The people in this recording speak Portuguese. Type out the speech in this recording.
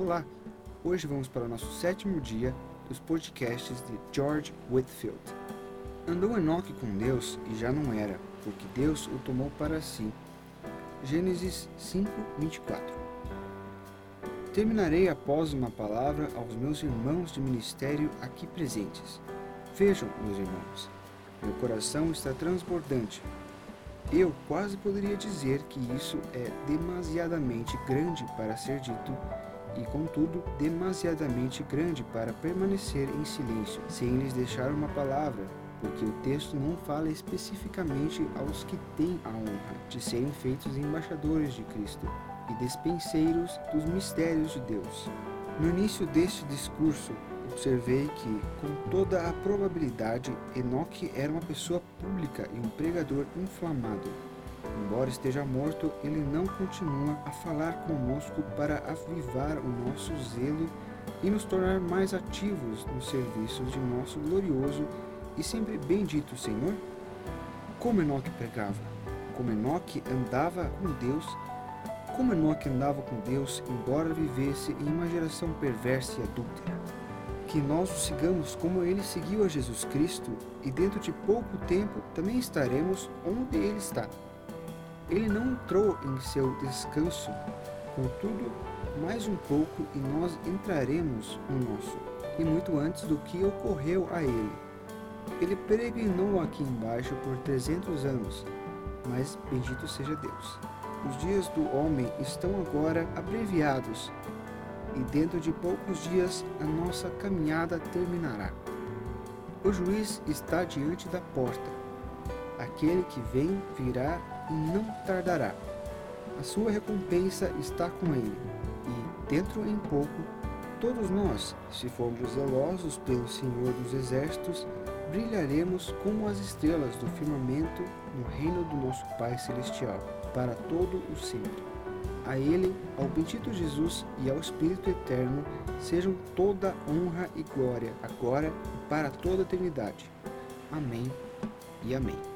Olá! Hoje vamos para o nosso sétimo dia dos podcasts de George Whitfield. Andou Enoque com Deus e já não era, porque Deus o tomou para si. Gênesis 5, 24 Terminarei após uma palavra aos meus irmãos de ministério aqui presentes. Vejam, meus irmãos, meu coração está transbordante. Eu quase poderia dizer que isso é demasiadamente grande para ser dito e, contudo, demasiadamente grande para permanecer em silêncio, sem lhes deixar uma palavra, porque o texto não fala especificamente aos que têm a honra de serem feitos embaixadores de Cristo e despenseiros dos mistérios de Deus. No início deste discurso, observei que, com toda a probabilidade, Enoque era uma pessoa pública e um pregador inflamado. Embora esteja morto, ele não continua a falar conosco para avivar o nosso zelo e nos tornar mais ativos nos serviços de nosso glorioso e sempre bendito Senhor? Como Enoque pregava, como Enoque andava com Deus, como Enoque andava com Deus, embora vivesse em uma geração perversa e adúltera. Que nós o sigamos como ele seguiu a Jesus Cristo e dentro de pouco tempo também estaremos onde ele está. Ele não entrou em seu descanso, contudo, mais um pouco e nós entraremos no nosso, e muito antes do que ocorreu a ele. Ele peregrinou aqui embaixo por trezentos anos, mas bendito seja Deus. Os dias do homem estão agora abreviados, e dentro de poucos dias a nossa caminhada terminará. O juiz está diante da porta. Aquele que vem virá e não tardará. A sua recompensa está com ele, e, dentro em pouco, todos nós, se formos zelosos pelo Senhor dos Exércitos, brilharemos como as estrelas do firmamento no reino do nosso Pai Celestial, para todo o sempre. A Ele, ao bendito Jesus e ao Espírito Eterno, sejam toda honra e glória, agora e para toda a eternidade. Amém e amém.